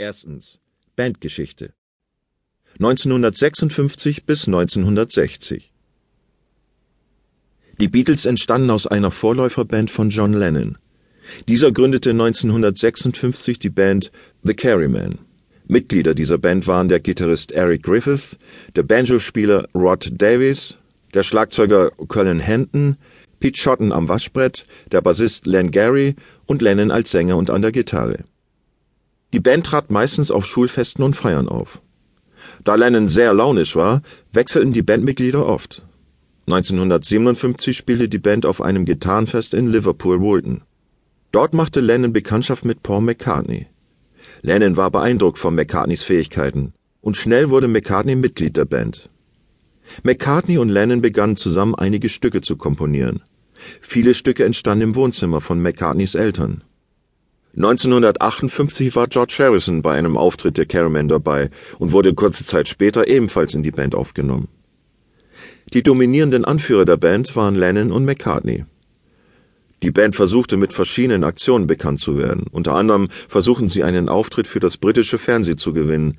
Erstens Bandgeschichte 1956 bis 1960 Die Beatles entstanden aus einer Vorläuferband von John Lennon. Dieser gründete 1956 die Band The Carrymen. Mitglieder dieser Band waren der Gitarrist Eric Griffith, der Banjospieler Rod Davies, der Schlagzeuger Colin Henton, Pete Shotton am Waschbrett, der Bassist Len Gary und Lennon als Sänger und an der Gitarre. Die Band trat meistens auf Schulfesten und Feiern auf. Da Lennon sehr launisch war, wechselten die Bandmitglieder oft. 1957 spielte die Band auf einem Gitarrenfest in Liverpool Woolton. Dort machte Lennon Bekanntschaft mit Paul McCartney. Lennon war beeindruckt von McCartneys Fähigkeiten und schnell wurde McCartney Mitglied der Band. McCartney und Lennon begannen zusammen einige Stücke zu komponieren. Viele Stücke entstanden im Wohnzimmer von McCartneys Eltern. 1958 war George Harrison bei einem Auftritt der Caraman dabei und wurde kurze Zeit später ebenfalls in die Band aufgenommen. Die dominierenden Anführer der Band waren Lennon und McCartney. Die Band versuchte mit verschiedenen Aktionen bekannt zu werden. Unter anderem versuchten sie einen Auftritt für das britische Fernsehen zu gewinnen.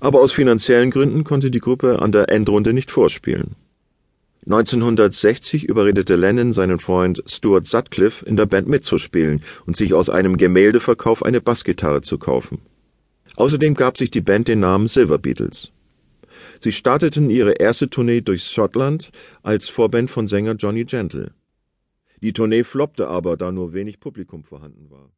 Aber aus finanziellen Gründen konnte die Gruppe an der Endrunde nicht vorspielen. 1960 überredete Lennon seinen Freund Stuart Sutcliffe, in der Band mitzuspielen und sich aus einem Gemäldeverkauf eine Bassgitarre zu kaufen. Außerdem gab sich die Band den Namen Silver Beatles. Sie starteten ihre erste Tournee durch Schottland als Vorband von Sänger Johnny Gentle. Die Tournee floppte aber, da nur wenig Publikum vorhanden war